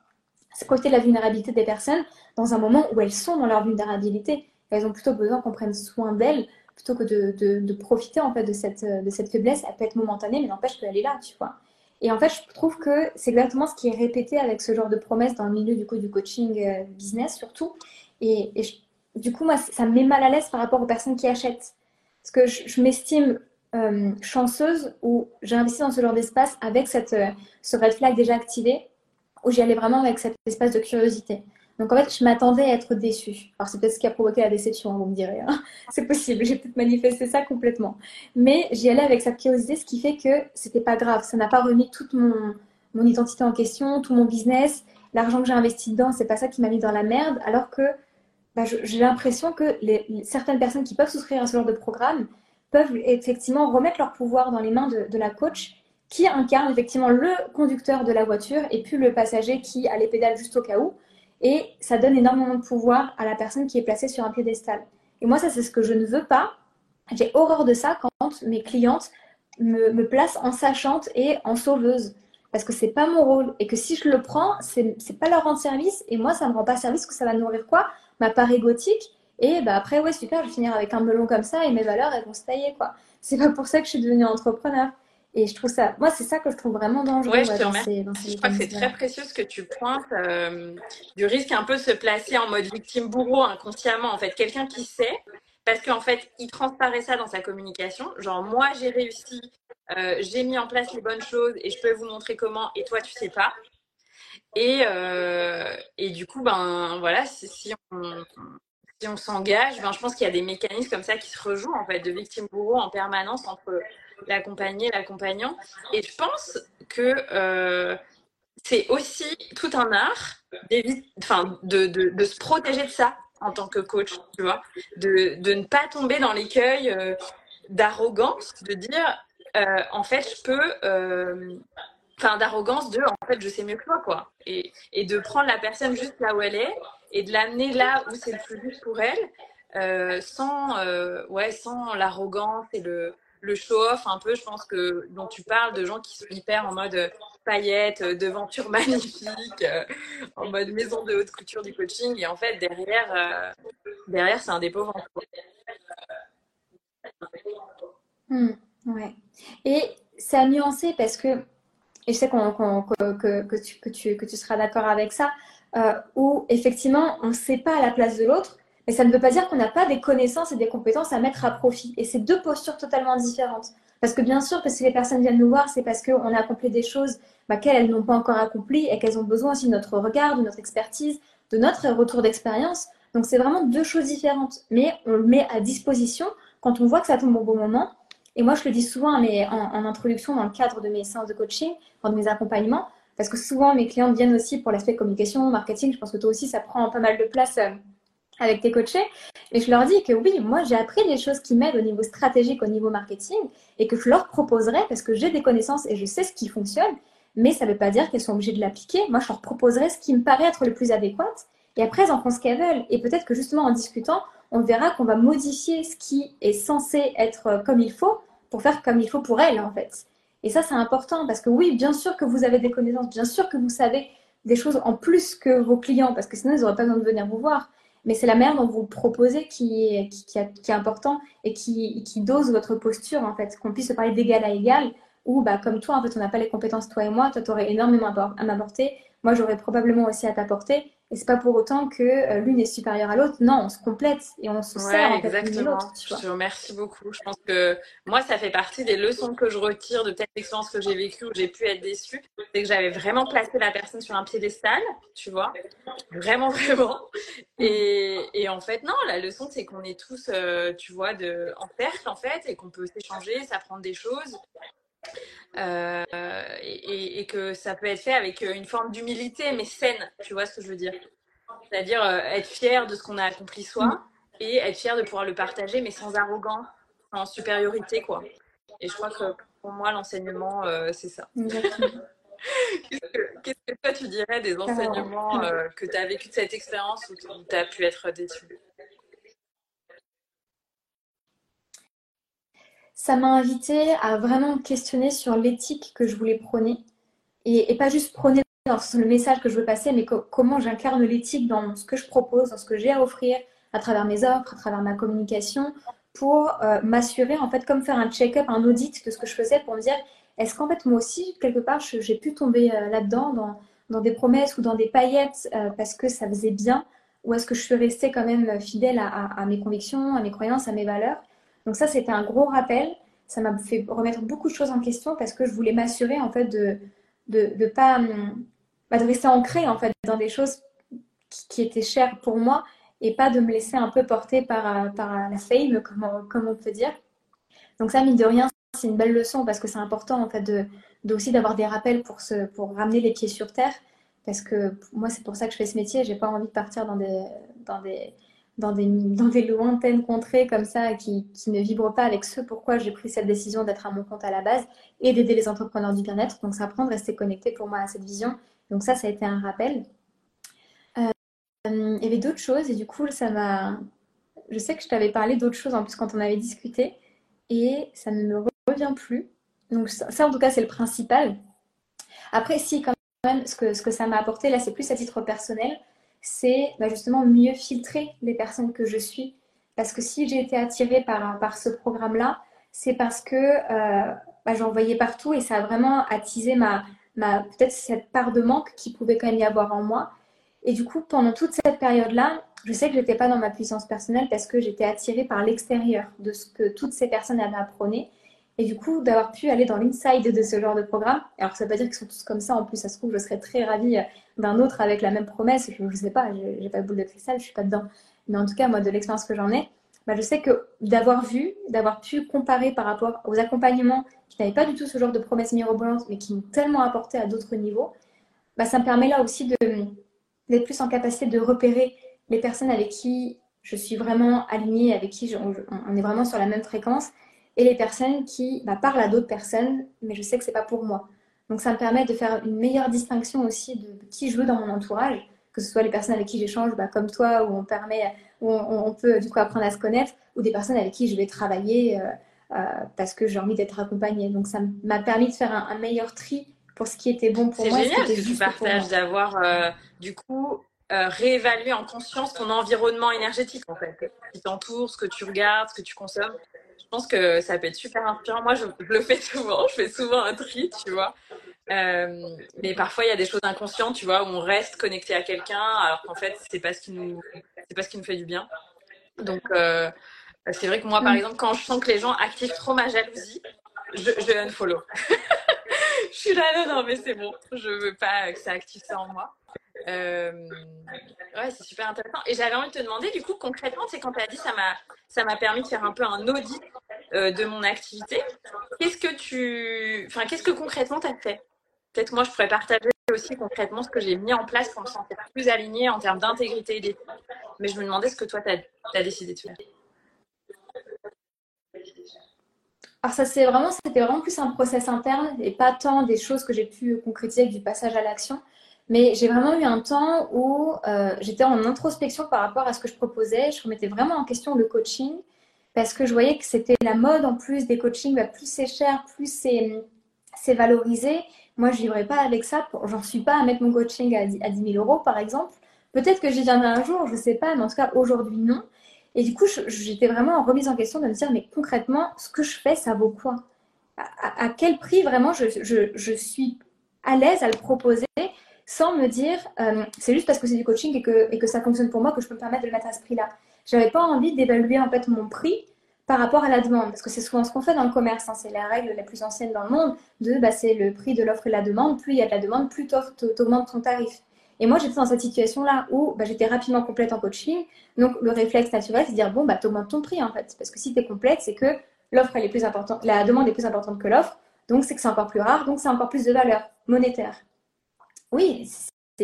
côté la vulnérabilité des personnes dans un moment où elles sont dans leur vulnérabilité. Elles ont plutôt besoin qu'on prenne soin d'elles plutôt que de, de, profiter en fait de cette, de cette faiblesse. Elle peut être momentanée, mais n'empêche qu'elle est là, tu vois. Et en fait, je trouve que c'est exactement ce qui est répété avec ce genre de promesses dans le milieu du coup du coaching euh, business surtout. Et, du coup, moi, ça me met mal à l'aise par rapport aux personnes qui achètent. Parce que je, m'estime euh, chanceuse où j'ai investi dans ce genre d'espace avec cette, euh, ce red flag déjà activé, où j'y allais vraiment avec cet espace de curiosité. Donc en fait, je m'attendais à être déçue. Alors c'est peut-être ce qui a provoqué la déception, vous me direz. Hein. C'est possible, j'ai peut-être manifesté ça complètement. Mais j'y allais avec cette curiosité, ce qui fait que c'était pas grave. Ça n'a pas remis toute mon, mon identité en question, tout mon business, l'argent que j'ai investi dedans, c'est pas ça qui m'a mis dans la merde. Alors que bah, j'ai l'impression que certaines personnes qui peuvent souscrire à ce genre de programme peuvent effectivement remettre leur pouvoir dans les mains de la coach qui incarne effectivement le conducteur de la voiture et puis le passager qui a les pédales juste au cas où. Et ça donne énormément de pouvoir à la personne qui est placée sur un piédestal. Et moi, ça, c'est ce que je ne veux pas. J'ai horreur de ça quand mes clientes me, me placent en sachante et en sauveuse. Parce que c'est pas mon rôle. Et que si je le prends, c'est, c'est pas leur rendre service. Et moi, ça me rend pas service, que ça va nourrir quoi? Ma part égotique. Et bah après, ouais, super, je vais finir avec un melon comme ça et mes valeurs, elles vont se tailler, quoi. C'est pas pour ça que je suis devenue entrepreneur. Et je trouve ça, moi, c'est ça que je trouve vraiment dangereux. Ouais, je te remercie. je crois que c'est très précieux ce que tu pointes, euh, du risque un peu de se placer en mode victime bourreau inconsciemment. En fait, quelqu'un qui sait, parce qu'en fait, il transparaît ça dans sa communication. Genre, moi, j'ai réussi, euh, j'ai mis en place les bonnes choses et je peux vous montrer comment, et toi, tu sais pas. Et, euh, et du coup, ben voilà, si on, si on s'engage, ben, je pense qu'il y a des mécanismes comme ça qui se rejouent en fait de victime bourreau en permanence entre l'accompagné, l'accompagnant. Et je pense que euh, c'est aussi tout un art de, se protéger de ça en tant que coach, tu vois, de, de ne pas tomber dans l'écueil euh, d'arrogance, de dire, euh, en fait, je peux, enfin, d'arrogance de, en fait, je sais mieux que toi, quoi, et, et, de prendre la personne juste là où elle est et de l'amener là où c'est le plus juste pour elle, sans, ouais, sans l'arrogance et le, le show-off un peu, je pense que dont tu parles, de gens qui sont hyper en mode euh, paillettes, euh, devantures magnifiques, euh, en mode maison de haute couture du coaching, et en fait derrière, c'est un dépôt pauvres hmm, ouais. Et c'est à nuancer parce que, et je sais que, tu, que tu seras d'accord avec ça, où effectivement on ne sait pas à la place de l'autre, mais ça ne veut pas dire qu'on n'a pas des connaissances et des compétences à mettre à profit. Et c'est deux postures totalement différentes. Parce que bien sûr que si les personnes viennent nous voir, c'est parce qu'on a accompli des choses bah, qu'elles n'ont pas encore accomplies et qu'elles ont besoin aussi de notre regard, de notre expertise, de notre retour d'expérience. Donc c'est vraiment deux choses différentes. Mais on le met à disposition quand on voit que ça tombe au bon moment. Et moi, je le dis souvent mais en, introduction dans le cadre de mes séances de coaching, de mes accompagnements, parce que souvent mes clientes viennent aussi pour l'aspect communication, marketing. Je pense que toi aussi, ça prend pas mal de place. Euh, avec tes coachés. Et je leur dis que oui, moi j'ai appris des choses qui m'aident au niveau stratégique, au niveau marketing, et que je leur proposerai parce que j'ai des connaissances et je sais ce qui fonctionne, mais ça ne veut pas dire qu'elles sont obligées de l'appliquer. Moi, je leur proposerai ce qui me paraît être le plus adéquat, et après, elles en font ce qu'elles veulent. Et peut-être que justement en discutant, on verra qu'on va modifier ce qui est censé être comme il faut pour faire comme il faut pour elles, en fait. Et ça, c'est important parce que oui, bien sûr que vous avez des connaissances, bien sûr que vous savez des choses en plus que vos clients, parce que sinon, ils n'auraient pas besoin de venir vous voir mais c'est la manière dont vous proposez qui est, qui, important et qui, qui, dose votre posture, en fait, qu'on puisse se parler d'égal à égal, ou bah, comme toi, en fait, on n'a pas les compétences, toi et moi, toi, tu aurais énormément à m'apporter, moi, j'aurais probablement aussi à t'apporter, et c'est pas pour autant que euh, l'une est supérieure à l'autre. Non, on se complète et on se sert en fait l'une l'autre. Je te remercie beaucoup. Je pense que moi, ça fait partie des leçons que je retire de telle expérience que j'ai vécue où j'ai pu être déçue. C'est que j'avais vraiment placé la personne sur un piédestal, tu vois. Vraiment, vraiment. Et, et en fait, non, la leçon, c'est qu'on est tous, euh, tu vois, de, en cercle, en fait, et qu'on peut s'échanger, s'apprendre des choses. Euh, et, que ça peut être fait avec une forme d'humilité, mais saine, tu vois ce que je veux dire? C'est-à-dire euh, être fier de ce qu'on a accompli soi et être fier de pouvoir le partager, mais sans arrogance, en supériorité, quoi. Et je crois que pour moi, l'enseignement, euh, c'est ça. Qu'est-ce que toi, tu dirais des enseignements que tu as vécu de cette expérience où tu as pu être déçu ça m'a invité à vraiment me questionner sur l'éthique que je voulais prôner. Et, pas juste prôner dans le message que je veux passer, mais comment j'incarne l'éthique dans ce que je propose, dans ce que j'ai à offrir, à travers mes offres, à travers ma communication, pour euh, m'assurer, en fait, comme faire un check-up, un audit de ce que je faisais pour me dire, est-ce qu'en fait, moi aussi, quelque part, j'ai pu tomber euh, là-dedans, dans, des promesses ou dans des paillettes, euh, parce que ça faisait bien, ou est-ce que je suis restée quand même fidèle à mes convictions, à mes croyances, à mes valeurs? Donc ça, c'était un gros rappel. Ça m'a fait remettre beaucoup de choses en question parce que je voulais m'assurer en fait de de, de pas bah, de rester ancrée en fait dans des choses qui, étaient chères pour moi et pas de me laisser un peu porter par, par la fame, comme on, comme on peut dire. Donc ça, mine de rien, c'est une belle leçon parce que c'est important en fait de, de aussi d'avoir des rappels pour, se, pour ramener les pieds sur terre. Parce que moi, c'est pour ça que je fais ce métier. J'ai pas envie de partir dans des, dans des, dans des, dans des lointaines contrées comme ça qui, qui ne vibrent pas avec ce pourquoi j'ai pris cette décision d'être à mon compte à la base et d'aider les entrepreneurs du bien-être. Donc, ça apprend de rester connecté pour moi à cette vision. Donc, ça, ça a été un rappel. Euh, il y avait d'autres choses et du coup, ça m'a. Je sais que je t'avais parlé d'autres choses en plus quand on avait discuté et ça ne me revient plus. Donc, ça, en tout cas, c'est le principal. Après, si, quand même, ce que, ce que ça m'a apporté, là, c'est plus à titre personnel c'est bah, justement mieux filtrer les personnes que je suis. Parce que si j'ai été attirée par, par ce programme-là, c'est parce que euh, bah, j'en voyais partout et ça a vraiment attisé ma, ma peut-être cette part de manque qui pouvait quand même y avoir en moi. Et du coup, pendant toute cette période-là, je sais que je n'étais pas dans ma puissance personnelle parce que j'étais attirée par l'extérieur de ce que toutes ces personnes avaient à prôner. Et du coup, d'avoir pu aller dans l'inside de ce genre de programme, alors ça ne veut pas dire qu'ils sont tous comme ça, en plus, ça se trouve, je serais très ravie d'un autre avec la même promesse, je ne sais pas, j'ai pas de boule de cristal, je ne suis pas dedans. Mais en tout cas, moi, de l'expérience que j'en ai, bah, je sais que d'avoir vu, d'avoir pu comparer par rapport aux accompagnements qui n'avaient pas du tout ce genre de promesses mirobolantes, mais qui m'ont tellement apporté à d'autres niveaux, bah, ça me permet là aussi d'être plus en capacité de repérer les personnes avec qui je suis vraiment alignée, avec qui on est vraiment sur la même fréquence, et les personnes qui bah, parlent à d'autres personnes, mais je sais que c'est pas pour moi. Donc ça me permet de faire une meilleure distinction aussi de qui je veux dans mon entourage, que ce soit les personnes avec qui j'échange, bah, comme toi, où on permet, où on, peut du coup apprendre à se connaître, ou des personnes avec qui je vais travailler euh, euh, parce que j'ai envie d'être accompagnée. Donc ça m'a permis de faire un, meilleur tri pour ce qui était bon pour moi. C'est génial ce que tu partages d'avoir euh, du coup réévalué en conscience ton environnement énergétique en fait, ce qui t'entoure, ce que tu regardes, ce que tu consommes pense que ça peut être super inspirant. Moi, je, le fais souvent. Je fais souvent un tri, tu vois. Euh, mais parfois, il y a des choses inconscientes, tu vois, où on reste connecté à quelqu'un, alors qu'en fait, c'est pas ce qui nous, c'est pas ce qui nous fait du bien. Donc, euh, c'est vrai que moi, par mm. exemple, quand je sens que les gens activent trop ma jalousie, je, je unfollow. je suis là, non, non, mais c'est bon. Je veux pas que ça active ça en moi. Euh, ouais, c'est super intéressant. Et j'avais envie de te demander, du coup, concrètement, c'est quand tu as dit ça m'a ça m'a permis de faire un peu un audit de mon activité. Qu'est-ce que tu, enfin, qu'est-ce que concrètement tu as fait? Peut-être moi, je pourrais partager aussi concrètement ce que j'ai mis en place pour me sentir plus alignée en termes d'intégrité et d'éthique. Mais je me demandais ce que toi, tu as, décidé de faire. Alors ça c'est vraiment, c'était vraiment plus un process interne et pas tant des choses que j'ai pu concrétiser avec du passage à l'action. Mais j'ai vraiment eu un temps où euh, j'étais en introspection par rapport à ce que je proposais. Je remettais vraiment en question le coaching parce que je voyais que c'était la mode en plus des coachings. Bah, plus c'est cher, plus c'est valorisé. Moi, je ne vivrais pas avec ça. J'en suis pas à mettre mon coaching à 10, 000 euros, par exemple. Peut-être que j'y viendrai un jour, je ne sais pas, mais en tout cas, aujourd'hui, non. Et du coup, j'étais vraiment en remise en question de me dire, mais concrètement, ce que je fais, ça vaut quoi? À, quel prix vraiment je, suis à l'aise à le proposer sans me dire euh, c'est juste parce que c'est du coaching et que ça fonctionne pour moi que je peux me permettre de le mettre à ce prix-là? J'avais pas envie d'évaluer en fait mon prix par rapport à la demande, parce que c'est souvent ce qu'on fait dans le commerce, hein. c'est la règle la plus ancienne dans le monde, de bah, c'est le prix de l'offre et la demande, plus il y a de la demande, plus tu augmentes ton tarif. Et moi j'étais dans cette situation-là où bah, j'étais rapidement complète en coaching, donc le réflexe naturel c'est de dire bon bah augmentes ton prix en fait, parce que si tu es complète c'est que l'offre elle est plus importante, la demande est plus importante que l'offre, donc c'est que c'est encore plus rare, donc c'est encore plus de valeur monétaire. Oui,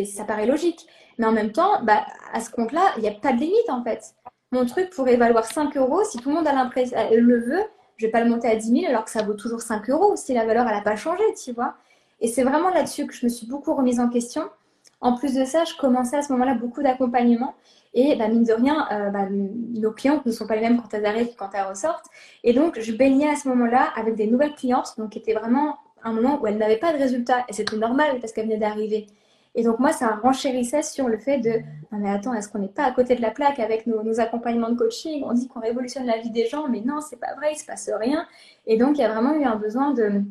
ça paraît logique. Mais en même temps, bah, à ce compte-là, il n'y a pas de limite en fait. Mon truc pourrait valoir 5 euros. Si tout le monde euh, le veut, je ne vais pas le monter à 10 000 alors que ça vaut toujours 5 euros si la valeur n'a pas changé, tu vois. Et c'est vraiment là-dessus que je me suis beaucoup remise en question. En plus de ça, je commençais à ce moment-là beaucoup d'accompagnement. Et bah, mine de rien, euh, bah, nos clientes ne sont pas les mêmes quand elles arrivent et quand elles ressortent. Et donc, je baignais à ce moment-là avec des nouvelles clientes, donc qui vraiment un moment où elle n'avait pas de résultat et c'était normal parce qu'elle venait d'arriver. Et donc moi, ça renchérissait sur le fait de mais attends, est-ce qu'on n'est pas à côté de la plaque avec nos, accompagnements de coaching? On dit qu'on révolutionne la vie des gens, mais non, c'est pas vrai, il se passe rien. Et donc il y a vraiment eu un besoin de,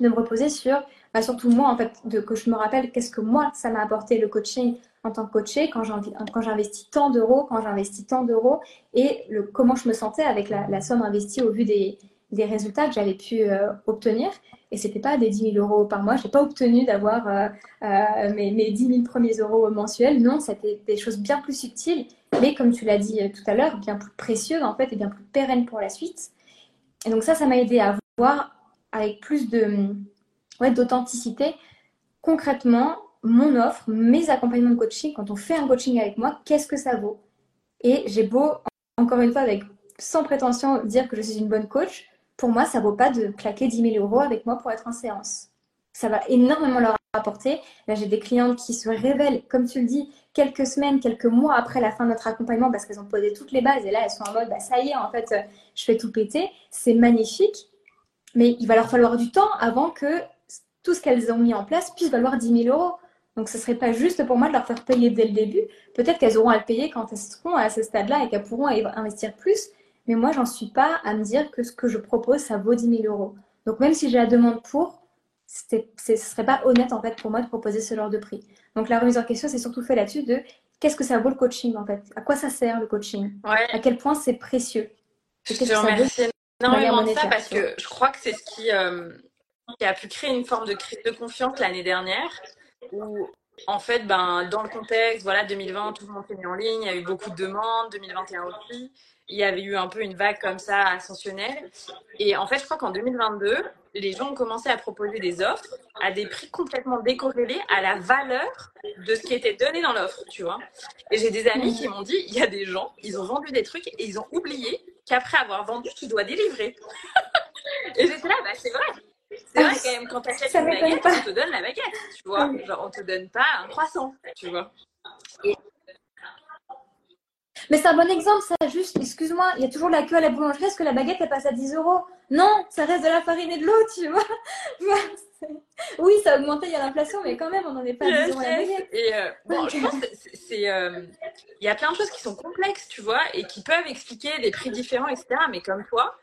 de me reposer sur, bah, surtout moi en fait, de, que je me rappelle qu'est-ce que moi ça m'a apporté le coaching en tant que coachée, quand j'investis tant d'euros, quand j'investis tant d'euros, et le, comment je me sentais avec la, somme investie au vu des, des résultats que j'avais pu euh, obtenir. Et c'était pas des 10 000 euros par mois. Je n'ai pas obtenu d'avoir euh, euh, mes, mes 10 000 premiers euros mensuels. Non, c'était des choses bien plus subtiles, mais comme tu l'as dit tout à l'heure, bien plus précieuses en fait et bien plus pérennes pour la suite. Et donc ça, ça m'a aidé à voir avec plus de ouais, d'authenticité concrètement mon offre, mes accompagnements de coaching, quand on fait un coaching avec moi, qu'est-ce que ça vaut? Et j'ai beau, encore une fois, avec sans prétention, dire que je suis une bonne coach, pour moi, ça vaut pas de claquer 10 000 euros avec moi pour être en séance. Ça va énormément leur apporter. Là, j'ai des clientes qui se révèlent, comme tu le dis, quelques semaines, quelques mois après la fin de notre accompagnement parce qu'elles ont posé toutes les bases et là, elles sont en mode, bah, ça y est, en fait, je fais tout péter. C'est magnifique, mais il va leur falloir du temps avant que tout ce qu'elles ont mis en place puisse valoir 10 000 euros. Donc, ce serait pas juste pour moi de leur faire payer dès le début. Peut-être qu'elles auront à le payer quand elles seront à ce stade-là et qu'elles pourront investir plus. Mais moi, j'en suis pas à me dire que ce que je propose, ça vaut 10 000 euros. Donc, même si j'ai la demande pour, ce ne serait pas honnête en fait pour moi de proposer ce genre de prix. Donc, la remise en question, c'est surtout fait là-dessus de qu'est-ce que ça vaut le coaching en fait? À quoi ça sert le coaching? À quel point c'est précieux? Je te remercie énormément de ça parce que je crois que c'est ce qui, euh, qui a pu créer une forme de crise de confiance l'année dernière où en fait, ben, dans le contexte, voilà, 2020, tout le monde s'est mis en ligne, il y a eu beaucoup de demandes, 2021 aussi il y avait eu un peu une vague comme ça ascensionnelle. Et en fait, je crois qu'en 2022, les gens ont commencé à proposer des offres à des prix complètement décorrélés à la valeur de ce qui était donné dans l'offre, tu vois. Et j'ai des amis qui m'ont dit, il y a des gens, ils ont vendu des trucs et ils ont oublié qu'après avoir vendu, tu dois délivrer. et j'étais là, bah c'est vrai. C'est vrai quand même, quand tu achètes une baguette, on te donne la baguette, tu vois. Genre, on te donne pas un croissant, tu vois. Et mais c'est un bon exemple, ça, juste, excuse-moi, il y a toujours la queue à la boulangerie, est-ce que la baguette, elle passe à 10 euros? Non, ça reste de la farine et de l'eau, tu vois. oui, ça a augmenté, il y a l'inflation, mais quand même, on n'en est pas à 10 euros la baguette. Et euh, bon, je pense que c'est. Euh, il y a plein de choses qui sont complexes, tu vois, et qui peuvent expliquer des prix différents, etc. Mais comme toi,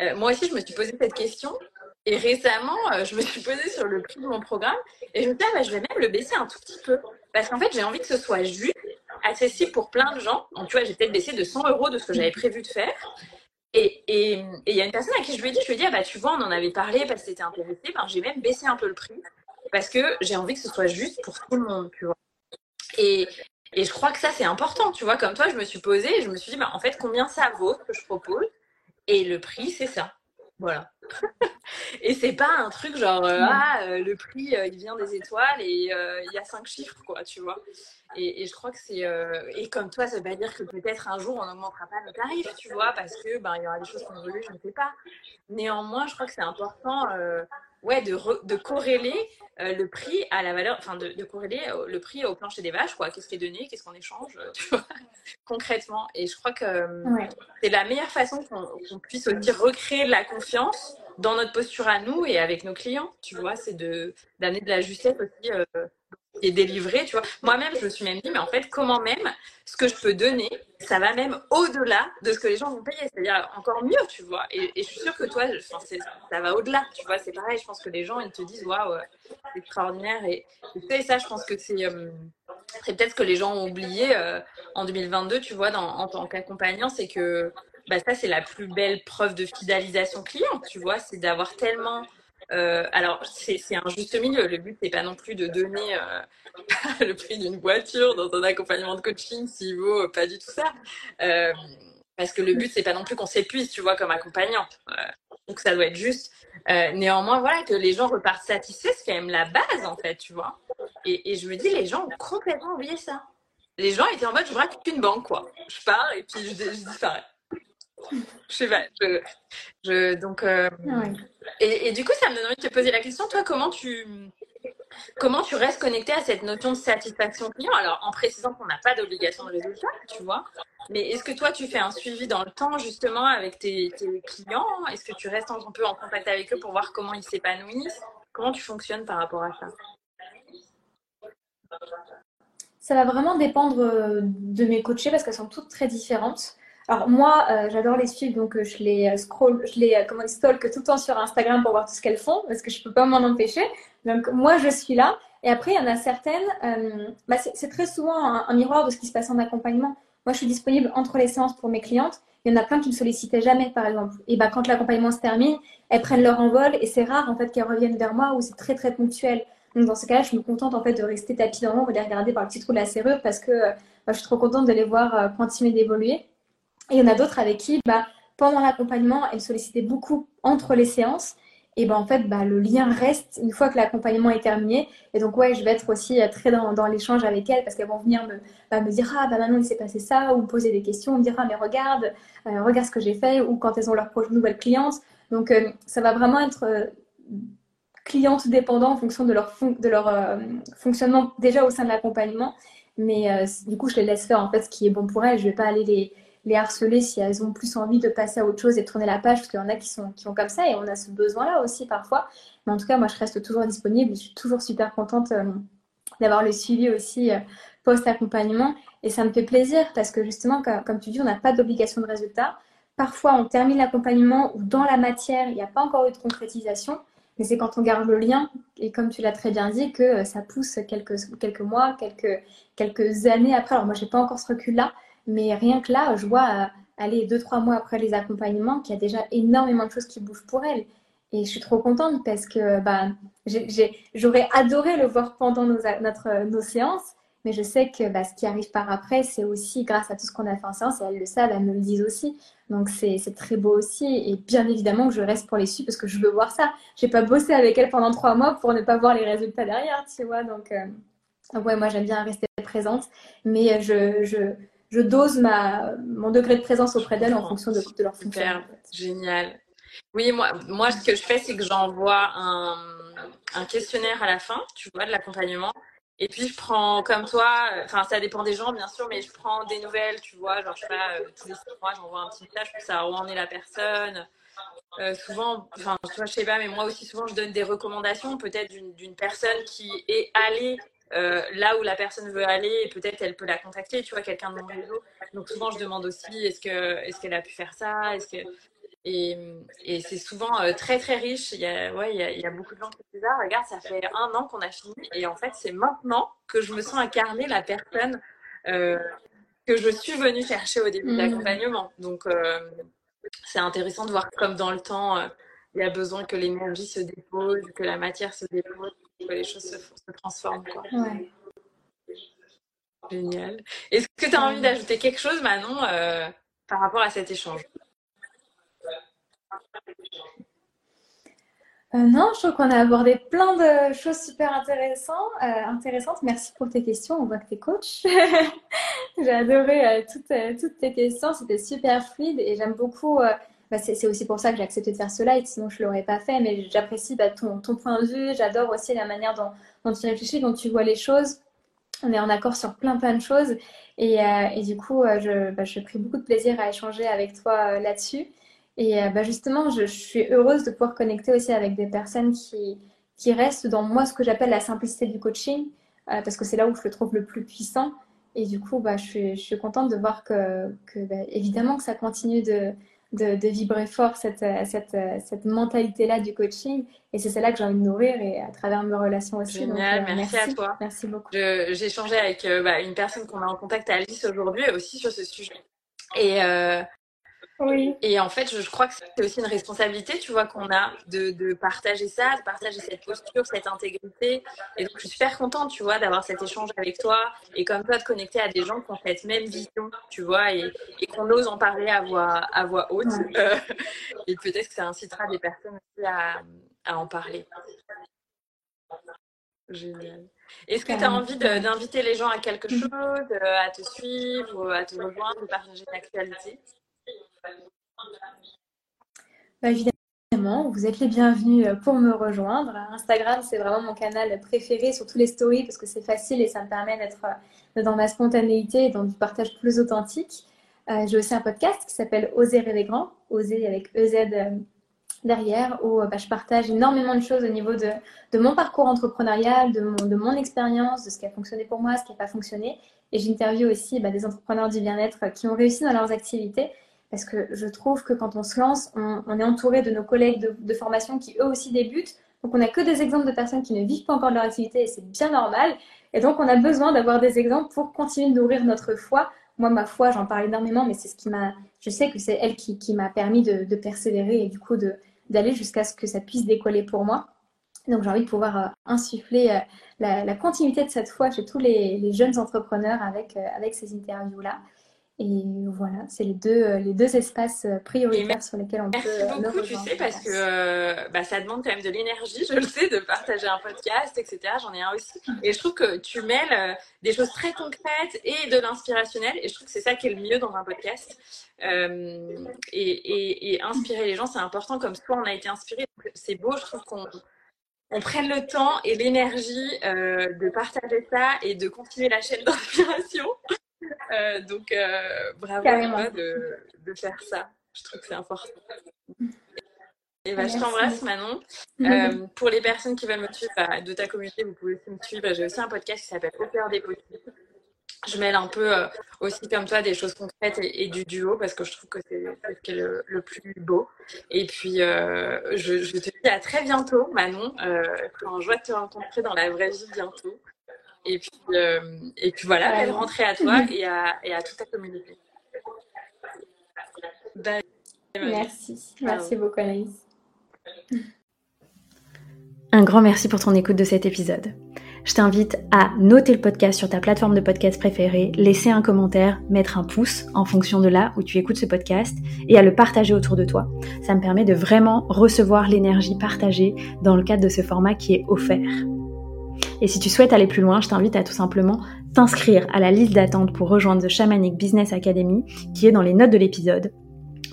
euh, moi aussi, je me suis posé cette question. Et récemment, je me suis posée sur le prix de mon programme et je me dit, ah, bah, je vais même le baisser un tout petit peu. Parce qu'en fait, j'ai envie que ce soit juste accessible pour plein de gens. Donc, tu vois, j'ai peut-être baissé de 100 euros de ce que j'avais prévu de faire. Et il y a une personne à qui je lui ai dit, je lui ai dit, ah bah tu vois, on en avait parlé parce que t'étais intéressé. Ben, j'ai même baissé un peu le prix parce que j'ai envie que ce soit juste pour tout le monde, tu. Et, je crois que ça, c'est important, tu vois. Comme toi, je me suis posée et je me suis dit, bah, en fait, combien ça vaut ce que je propose? Et le prix, c'est ça. Voilà. et c'est pas un truc genre, euh, ah, euh, le prix, euh, il vient des étoiles et il y a cinq chiffres, quoi, tu vois. Et, je crois que c'est. et comme toi, ça veut pas dire que peut-être un jour, on n'augmentera pas nos tarifs, tu vois, parce que ben, il y aura des choses qu'on veut, je ne sais pas. Néanmoins, je crois que c'est important ouais, de, de corréler le prix à la valeur, enfin, de, de, corréler le prix au plancher des vaches, quoi. Qu'est-ce qui est donné, qu'est-ce qu'on échange, tu vois, concrètement. Et je crois que c'est la meilleure façon qu'on puisse aussi recréer la confiance dans notre posture à nous et avec nos clients, tu vois, c'est d'amener de la justesse aussi euh, et délivrer, tu vois. Moi-même, je me suis même dit, mais en fait, comment même ce que je peux donner, ça va même au-delà de ce que les gens vont payer, c'est-à-dire encore mieux, tu vois. Et, je suis sûre que toi, ça va au-delà, tu vois. C'est pareil, je pense que les gens, ils te disent, waouh, c'est extraordinaire. Et, et ça, je pense que c'est euh, c'est peut-être ce que les gens ont oublié euh, en 2022, tu vois, en tant qu'accompagnant, c'est que bah, ça, c'est la plus belle preuve de fidélisation client, tu vois, c'est d'avoir tellement. Euh, alors, c'est un juste milieu. Le but, n'est pas non plus de donner euh, le prix d'une voiture dans un accompagnement de coaching s'il vaut pas du tout ça. Euh, parce que le but, c'est pas non plus qu'on s'épuise, tu vois, comme accompagnant. donc, ça doit être juste. néanmoins, voilà, que les gens repartent satisfaits, c'est quand même la base, en fait, tu vois. Et, je me dis, les gens ont complètement oublié ça. Les gens étaient en mode, je braque une banque, quoi. Je pars et puis je, je disparais je sais pas. Je, donc, euh, et, du coup, ça me donne envie de te poser la question. Toi, comment tu, comment tu restes connecté à cette notion de satisfaction client? Alors, en précisant qu'on n'a pas d'obligation de résultat, tu vois. Mais est-ce que toi, tu fais un suivi dans le temps, justement, avec tes, clients? Est-ce que tu restes un peu en contact avec eux pour voir comment ils s'épanouissent? Comment tu fonctionnes par rapport à ça? Ça va vraiment dépendre euh, de mes coachés parce qu'elles sont toutes très différentes. Alors moi, euh, j'adore les suivre, donc euh, je les euh, scroll, je les comment stalk tout le temps sur Instagram pour voir tout ce qu'elles font, parce que je peux pas m'en empêcher. Donc moi, je suis là. Et après, il y en a certaines, euh, bah, c'est très souvent un, miroir de ce qui se passe en accompagnement. Moi, je suis disponible entre les séances pour mes clientes. Il y en a plein qui me sollicitaient jamais, par exemple. Et bah, quand l'accompagnement se termine, elles prennent leur envol et c'est rare en fait qu'elles reviennent vers moi où c'est très très ponctuel. Donc dans ce cas-là, je me contente en fait de rester tapis dans l'ombre et de les regarder par le petit trou de la serrure parce que euh, bah, je suis trop contente de les voir euh, continuer d'évoluer. Et il y en a d'autres avec qui, bah, pendant l'accompagnement, elles sollicitaient beaucoup entre les séances. Et ben en fait bah, le lien reste une fois que l'accompagnement est terminé. Et donc ouais je vais être aussi euh, très dans, l'échange avec elles parce qu'elles vont venir me, bah, me dire ah bah maintenant il s'est passé ça ou me poser des questions me dire ah mais regarde euh, regarde ce que j'ai fait ou quand elles ont leur nouvelle cliente. Donc euh, ça va vraiment être cliente dépendant en fonction de leur, de leur fonctionnement déjà au sein de l'accompagnement. Mais du coup je les laisse faire en fait ce qui est bon pour elles. Je vais pas aller les les harceler si elles ont plus envie de passer à autre chose et de tourner la page, parce qu'il y en a qui sont qui ont comme ça et on a ce besoin-là aussi parfois. Mais en tout cas, moi, je reste toujours disponible. Je suis toujours super contente euh, d'avoir le suivi aussi euh, post-accompagnement et ça me fait plaisir parce que justement, comme, tu dis, on n'a pas d'obligation de résultat. Parfois, on termine l'accompagnement ou dans la matière, il n'y a pas encore eu de concrétisation. Mais c'est quand on garde le lien, et comme tu l'as très bien dit, que euh, ça pousse quelques, quelques mois, quelques, quelques années après. Alors moi, je n'ai pas encore ce recul-là, mais rien que là, je vois, euh, aller deux, trois mois après les accompagnements, qu'il y a déjà énormément de choses qui bougent pour elle. Et je suis trop contente parce que bah, j'aurais adoré le voir pendant nos, notre, nos séances, mais je sais que bah, ce qui arrive par après, c'est aussi grâce à tout ce qu'on a fait en séance, et elles le savent, elles me le disent aussi. Donc c'est très beau aussi, et bien évidemment que je reste pour les suivre parce que je veux voir ça. Je n'ai pas bossé avec elles pendant trois mois pour ne pas voir les résultats derrière, tu vois. Donc, euh, ouais, moi j'aime bien rester présente, mais je, je, je dose ma, mon degré de présence auprès d'elles en fonction de, de leur fonction. Super, génial. Oui, moi, moi, ce que je fais, c'est que j'envoie un, un, questionnaire à la fin, tu vois, de l'accompagnement. Et puis, je prends, comme toi, enfin, ça dépend des gens, bien sûr, mais je prends des nouvelles, tu vois, genre, je sais pas, euh, tous les six mois, j'envoie un petit message pour savoir où en est la personne. Euh, souvent, enfin, je sais pas, mais moi aussi, souvent, je donne des recommandations, peut-être d'une personne qui est allée euh, là où la personne veut aller, peut-être elle peut la contacter, tu vois, quelqu'un de mon réseau. Donc souvent je demande aussi est-ce que est-ce qu'elle a pu faire ça, est-ce que et, et c'est souvent euh, très très riche. Il y a ouais il y a, il y a beaucoup de gens qui disent ah regarde ça fait un an qu'on a fini et en fait c'est maintenant que je me sens incarner la personne euh, que je suis venue chercher au début de mmh. l'accompagnement. Donc c'est intéressant de voir comme dans le temps il y a besoin que l'énergie se dépose, que la matière se dépose que les choses se, transforment. Quoi. Génial. Est-ce que tu as envie d'ajouter quelque chose, Manon, euh, par rapport à cet échange? Euh, non, je trouve qu'on a abordé plein de choses super intéressantes. Euh, intéressantes. Merci pour tes questions. On voit que tu es coach. J'ai adoré toutes, toutes, tes questions. C'était super fluide et j'aime beaucoup bah, c'est aussi pour ça que j'ai accepté de faire ce live, sinon je ne l'aurais pas fait. Mais j'apprécie bah, ton, point de vue, j'adore aussi la manière dont, tu réfléchis, dont tu vois les choses. On est en accord sur plein plein de choses. Et, euh, du coup, euh, je, bah, pris beaucoup de plaisir à échanger avec toi euh, là-dessus. Et justement, je, suis heureuse de pouvoir connecter aussi avec des personnes qui, qui restent dans moi ce que j'appelle la simplicité du coaching, parce que c'est là où je le trouve le plus puissant. Et du coup, bah, je, suis, je suis contente de voir que évidemment que ça continue de, de, vibrer fort cette, euh, cette, euh, cette mentalité-là du coaching. Et c'est celle-là que j'ai envie de nourrir et à travers mes relations aussi. Génial, euh, merci, à toi. Merci beaucoup. J'ai échangé avec bah, une personne qu'on a en contact, Alice, aujourd'hui, aussi sur ce sujet. Et, et en fait, je, crois que c'est aussi une responsabilité, tu vois, qu'on a de, partager ça, de partager cette posture, cette intégrité. Et donc, je suis super contente, tu vois, d'avoir cet échange avec toi et comme toi, de connecter à des gens qui ont cette même vision, tu vois, et, qu'on ose en parler à voix, à voix haute. et peut-être que ça incitera des personnes aussi à, en parler. Génial. Est-ce que tu as envie d'inviter les gens à quelque chose, à te suivre, à te rejoindre, de partager une actualité? Bah, évidemment, vous êtes les bienvenus euh, pour me rejoindre. Instagram, c'est vraiment mon canal préféré sur tous les stories parce que c'est facile et ça me permet d'être euh, dans ma spontanéité et dans du partage plus authentique. Euh, j'ai aussi un podcast qui s'appelle Oser rêver grand, Oser avec EZ derrière, où bah, je partage énormément de choses au niveau de, mon parcours entrepreneurial, de mon, de mon expérience, de ce qui a fonctionné pour moi, ce qui n'a pas fonctionné. Et j'interviewe aussi bah, des entrepreneurs du bien-être qui ont réussi dans leurs activités parce que je trouve que quand on se lance, on, est entouré de nos collègues de, formation qui eux aussi débutent. Donc on n'a que des exemples de personnes qui ne vivent pas encore de leur activité et c'est bien normal. Et donc on a besoin d'avoir des exemples pour continuer de nourrir notre foi. Moi, ma foi, j'en parle énormément, mais c'est ce qui m'a. Je sais que c'est elle qui, m'a permis de, persévérer et du coup d'aller jusqu'à ce que ça puisse décoller pour moi. Donc j'ai envie de pouvoir euh, insuffler euh, la, continuité de cette foi chez tous les, jeunes entrepreneurs avec, euh, avec ces interviews-là. Et voilà, c'est les deux, euh, les deux espaces euh, prioritaires sur lesquels on peut. Merci beaucoup, tu sais, parce que bah, ça demande quand même de l'énergie, je le sais, de partager un podcast, etc. J'en ai un aussi. Et je trouve que tu mêles des choses très concrètes et de l'inspirationnel. Et je trouve que c'est ça qui est le mieux dans un podcast. et, et, et, inspirer les gens, c'est important, comme toi, on a été inspiré. C'est beau, je trouve qu'on on prenne le temps et l'énergie de partager ça et de continuer la chaîne d'inspiration. Euh, donc, euh, bravo à de, de, faire ça. Je trouve que c'est important. Et bah, je t'embrasse Manon. Euh, pour les personnes qui veulent me suivre bah, de ta communauté, vous pouvez aussi me suivre. J'ai aussi un podcast qui s'appelle Au cœur des possibles. Je mêle un peu aussi comme toi des choses concrètes et, du duo parce que je trouve que c'est ce qui est le, plus beau. Et puis je, je, te dis à très bientôt Manon. en joie de te rencontrer dans la vraie vie bientôt. Et puis, euh, et puis voilà, belle rentrée à toi et à, et à toute ta communauté. Merci. Merci beaucoup, Anaïs. Un grand merci pour ton écoute de cet épisode. Je t'invite à noter le podcast sur ta plateforme de podcast préférée, laisser un commentaire, mettre un pouce en fonction de là où tu écoutes ce podcast et à le partager autour de toi. Ça me permet de vraiment recevoir l'énergie partagée dans le cadre de ce format qui est offert. Et si tu souhaites aller plus loin, je t'invite à tout simplement t'inscrire à la liste d'attente pour rejoindre The Shamanic Business Academy qui est dans les notes de l'épisode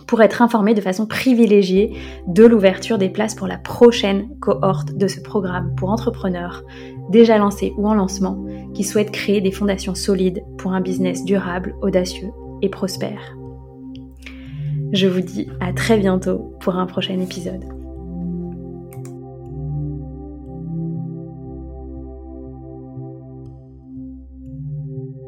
pour être informé de façon privilégiée de l'ouverture des places pour la prochaine cohorte de ce programme pour entrepreneurs déjà lancés ou en lancement qui souhaitent créer des fondations solides pour un business durable, audacieux et prospère. Je vous dis à très bientôt pour un prochain épisode.